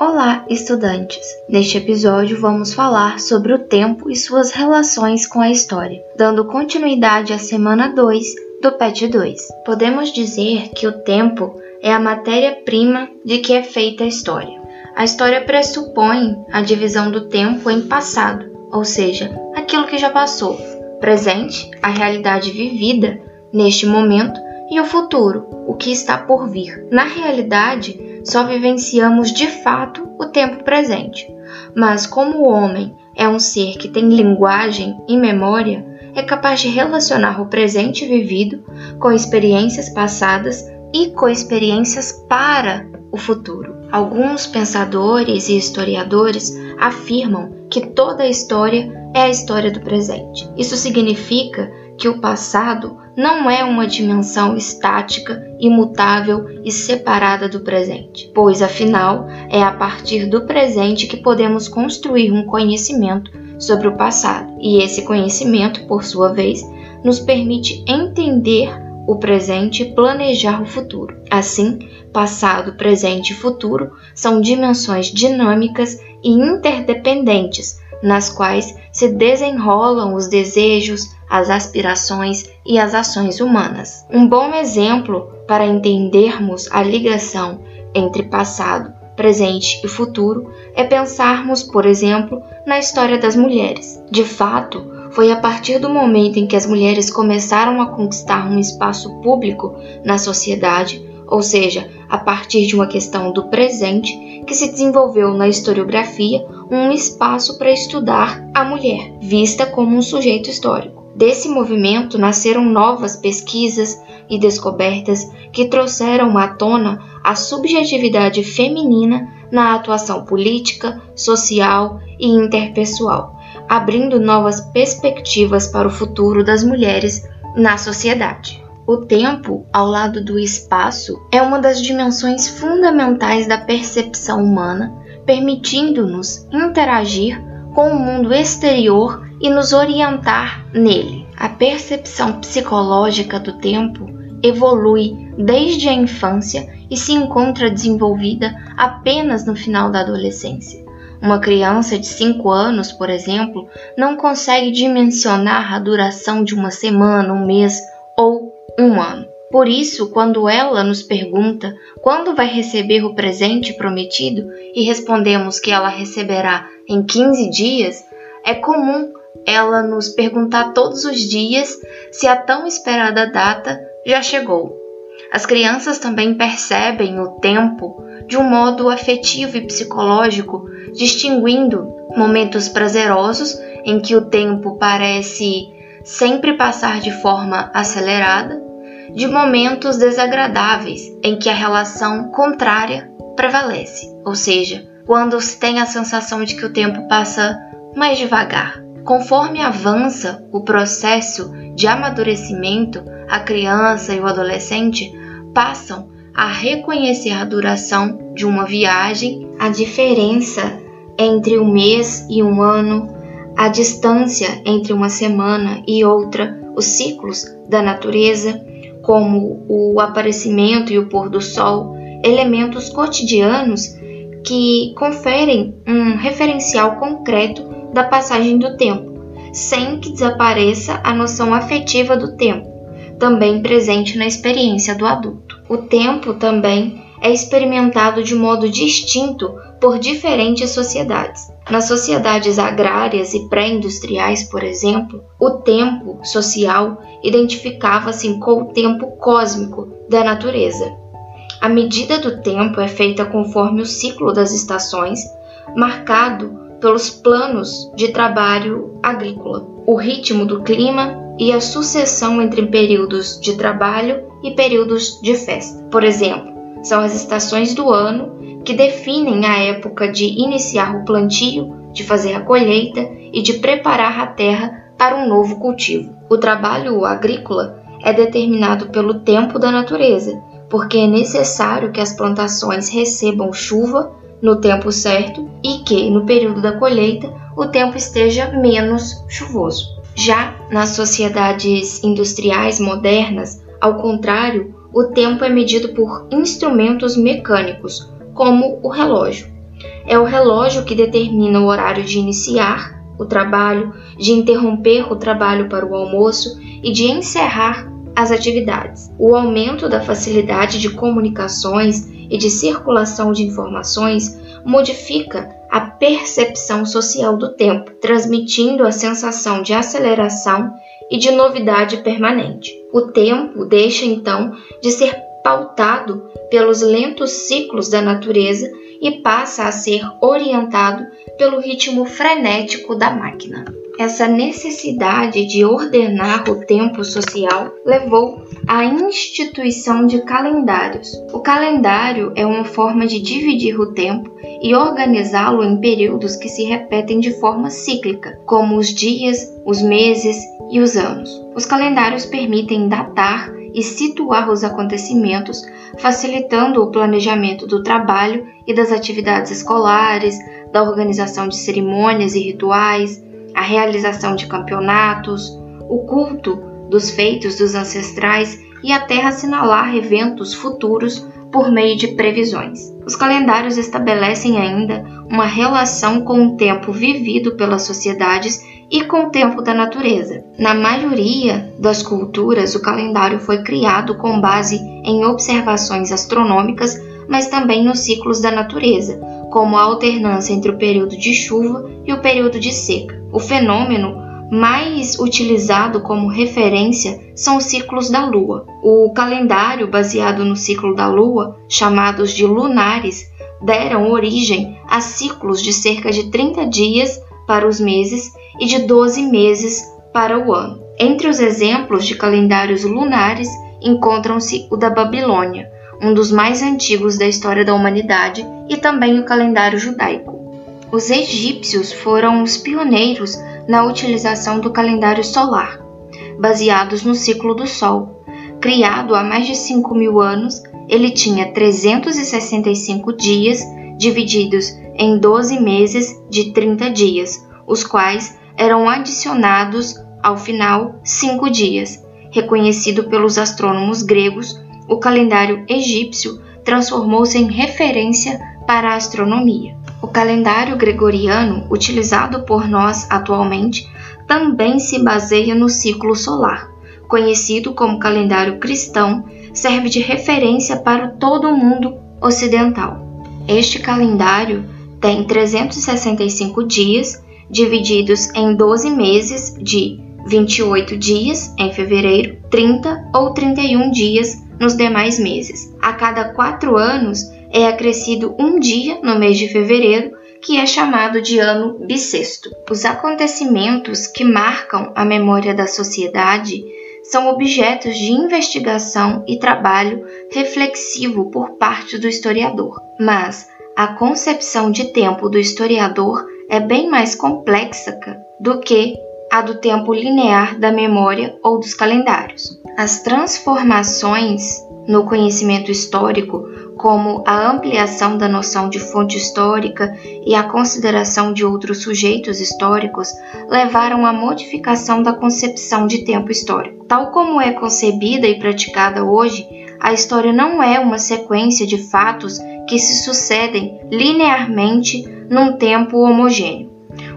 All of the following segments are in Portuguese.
Olá, estudantes! Neste episódio vamos falar sobre o tempo e suas relações com a história, dando continuidade à semana 2 do PET 2. Podemos dizer que o tempo é a matéria-prima de que é feita a história. A história pressupõe a divisão do tempo em passado, ou seja, aquilo que já passou, presente, a realidade vivida neste momento, e o futuro, o que está por vir. Na realidade, só vivenciamos de fato o tempo presente. Mas como o homem é um ser que tem linguagem e memória, é capaz de relacionar o presente vivido com experiências passadas e com experiências para o futuro. Alguns pensadores e historiadores afirmam que toda a história é a história do presente. Isso significa que o passado não é uma dimensão estática, imutável e separada do presente, pois afinal é a partir do presente que podemos construir um conhecimento sobre o passado, e esse conhecimento, por sua vez, nos permite entender o presente e planejar o futuro. Assim, passado, presente e futuro são dimensões dinâmicas e interdependentes, nas quais se desenrolam os desejos, as aspirações e as ações humanas. Um bom exemplo para entendermos a ligação entre passado, presente e futuro é pensarmos, por exemplo, na história das mulheres. De fato, foi a partir do momento em que as mulheres começaram a conquistar um espaço público na sociedade, ou seja, a partir de uma questão do presente, que se desenvolveu na historiografia um espaço para estudar a mulher, vista como um sujeito histórico. Desse movimento nasceram novas pesquisas e descobertas que trouxeram à tona a subjetividade feminina na atuação política, social e interpessoal, abrindo novas perspectivas para o futuro das mulheres na sociedade. O tempo, ao lado do espaço, é uma das dimensões fundamentais da percepção humana, permitindo-nos interagir com o mundo exterior e nos orientar nele. A percepção psicológica do tempo evolui desde a infância e se encontra desenvolvida apenas no final da adolescência. Uma criança de 5 anos, por exemplo, não consegue dimensionar a duração de uma semana, um mês ou um ano. Por isso, quando ela nos pergunta quando vai receber o presente prometido e respondemos que ela receberá em 15 dias, é comum ela nos perguntar todos os dias se a tão esperada data já chegou. As crianças também percebem o tempo de um modo afetivo e psicológico, distinguindo momentos prazerosos em que o tempo parece sempre passar de forma acelerada, de momentos desagradáveis em que a relação contrária prevalece, ou seja, quando se tem a sensação de que o tempo passa mais devagar. Conforme avança o processo de amadurecimento, a criança e o adolescente passam a reconhecer a duração de uma viagem, a diferença entre um mês e um ano, a distância entre uma semana e outra, os ciclos da natureza, como o aparecimento e o pôr do sol, elementos cotidianos que conferem um referencial concreto da passagem do tempo, sem que desapareça a noção afetiva do tempo, também presente na experiência do adulto. O tempo também é experimentado de modo distinto por diferentes sociedades. Nas sociedades agrárias e pré-industriais, por exemplo, o tempo social identificava-se com o tempo cósmico da natureza. A medida do tempo é feita conforme o ciclo das estações, marcado pelos planos de trabalho agrícola, o ritmo do clima e a sucessão entre períodos de trabalho e períodos de festa. Por exemplo, são as estações do ano que definem a época de iniciar o plantio, de fazer a colheita e de preparar a terra para um novo cultivo. O trabalho agrícola é determinado pelo tempo da natureza, porque é necessário que as plantações recebam chuva no tempo certo e que, no período da colheita, o tempo esteja menos chuvoso. Já nas sociedades industriais modernas, ao contrário, o tempo é medido por instrumentos mecânicos, como o relógio. é o relógio que determina o horário de iniciar o trabalho, de interromper o trabalho para o almoço e de encerrar as atividades. O aumento da facilidade de comunicações e de circulação de informações modifica a percepção social do tempo, transmitindo a sensação de aceleração e de novidade permanente. O tempo deixa então de ser pautado pelos lentos ciclos da natureza e passa a ser orientado pelo ritmo frenético da máquina. Essa necessidade de ordenar o tempo social levou à instituição de calendários. O calendário é uma forma de dividir o tempo e organizá-lo em períodos que se repetem de forma cíclica, como os dias, os meses e os anos. Os calendários permitem datar e situar os acontecimentos, facilitando o planejamento do trabalho e das atividades escolares, da organização de cerimônias e rituais, a realização de campeonatos, o culto dos feitos dos ancestrais e até assinalar eventos futuros por meio de previsões. Os calendários estabelecem ainda uma relação com o tempo vivido pelas sociedades e com o tempo da natureza. Na maioria das culturas, o calendário foi criado com base em observações astronômicas, mas também nos ciclos da natureza, como a alternância entre o período de chuva e o período de seca. O fenômeno mais utilizado como referência são os ciclos da Lua. O calendário baseado no ciclo da Lua, chamados de lunares, deram origem a ciclos de cerca de 30 dias para os meses e de 12 meses para o ano. Entre os exemplos de calendários lunares encontram-se o da Babilônia, um dos mais antigos da história da humanidade, e também o calendário judaico. Os egípcios foram os pioneiros na utilização do calendário solar, baseados no ciclo do Sol. Criado há mais de 5 mil anos, ele tinha 365 dias divididos em 12 meses de 30 dias, os quais eram adicionados ao final cinco dias. Reconhecido pelos astrônomos gregos, o calendário egípcio transformou-se em referência para a astronomia. O calendário gregoriano, utilizado por nós atualmente, também se baseia no ciclo solar. Conhecido como calendário cristão, serve de referência para todo o mundo ocidental. Este calendário tem 365 dias divididos em 12 meses de 28 dias em fevereiro, 30 ou 31 dias nos demais meses. A cada quatro anos é acrescido um dia no mês de fevereiro, que é chamado de ano bissexto. Os acontecimentos que marcam a memória da sociedade são objetos de investigação e trabalho reflexivo por parte do historiador, mas a concepção de tempo do historiador é bem mais complexa do que a do tempo linear da memória ou dos calendários. As transformações no conhecimento histórico, como a ampliação da noção de fonte histórica e a consideração de outros sujeitos históricos, levaram à modificação da concepção de tempo histórico. Tal como é concebida e praticada hoje, a história não é uma sequência de fatos que se sucedem linearmente num tempo homogêneo.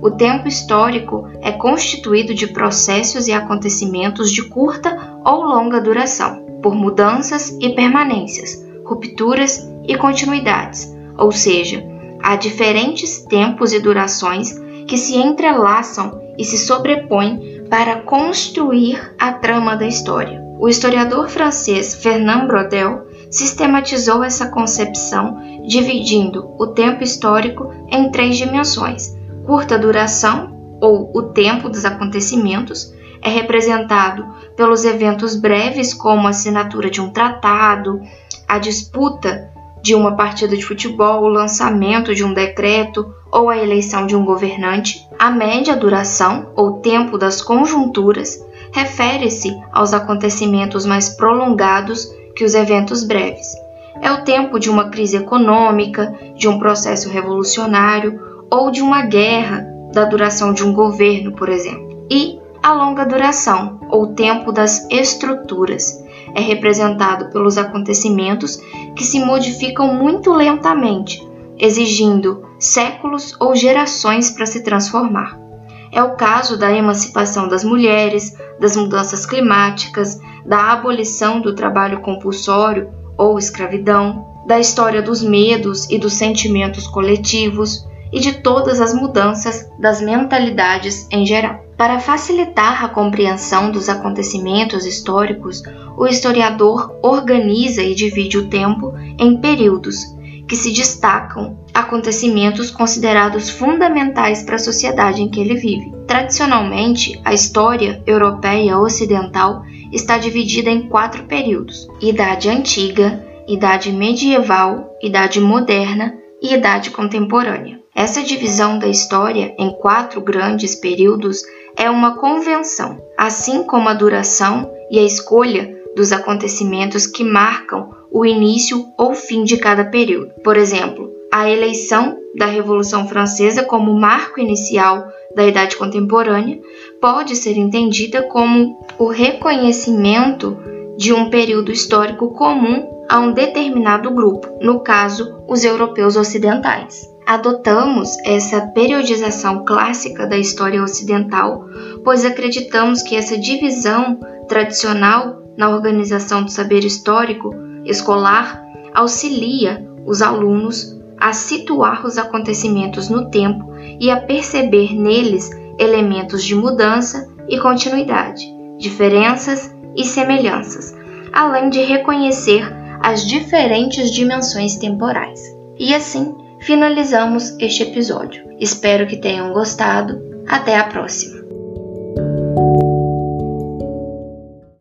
O tempo histórico é constituído de processos e acontecimentos de curta ou longa duração, por mudanças e permanências, rupturas e continuidades, ou seja, há diferentes tempos e durações que se entrelaçam e se sobrepõem para construir a trama da história. O historiador francês Fernand Braudel sistematizou essa concepção dividindo o tempo histórico em três dimensões: curta duração, ou o tempo dos acontecimentos, é representado pelos eventos breves, como a assinatura de um tratado, a disputa de uma partida de futebol, o lançamento de um decreto ou a eleição de um governante. A média duração, ou tempo das conjunturas, refere-se aos acontecimentos mais prolongados que os eventos breves. É o tempo de uma crise econômica, de um processo revolucionário ou de uma guerra, da duração de um governo, por exemplo. E a longa duração, ou tempo das estruturas, é representado pelos acontecimentos que se modificam muito lentamente, exigindo séculos ou gerações para se transformar. É o caso da emancipação das mulheres, das mudanças climáticas, da abolição do trabalho compulsório ou escravidão, da história dos medos e dos sentimentos coletivos e de todas as mudanças das mentalidades em geral. Para facilitar a compreensão dos acontecimentos históricos, o historiador organiza e divide o tempo em períodos que se destacam acontecimentos considerados fundamentais para a sociedade em que ele vive. Tradicionalmente, a história europeia ocidental está dividida em quatro períodos: Idade Antiga, Idade Medieval, Idade Moderna e Idade Contemporânea. Essa divisão da história em quatro grandes períodos é uma convenção, assim como a duração e a escolha dos acontecimentos que marcam o início ou fim de cada período. Por exemplo, a eleição da Revolução Francesa como marco inicial da Idade Contemporânea pode ser entendida como o reconhecimento de um período histórico comum a um determinado grupo, no caso, os europeus ocidentais. Adotamos essa periodização clássica da história ocidental, pois acreditamos que essa divisão tradicional na organização do saber histórico escolar auxilia os alunos a situar os acontecimentos no tempo e a perceber neles elementos de mudança e continuidade, diferenças e semelhanças, além de reconhecer as diferentes dimensões temporais. E assim finalizamos este episódio. Espero que tenham gostado. Até a próxima!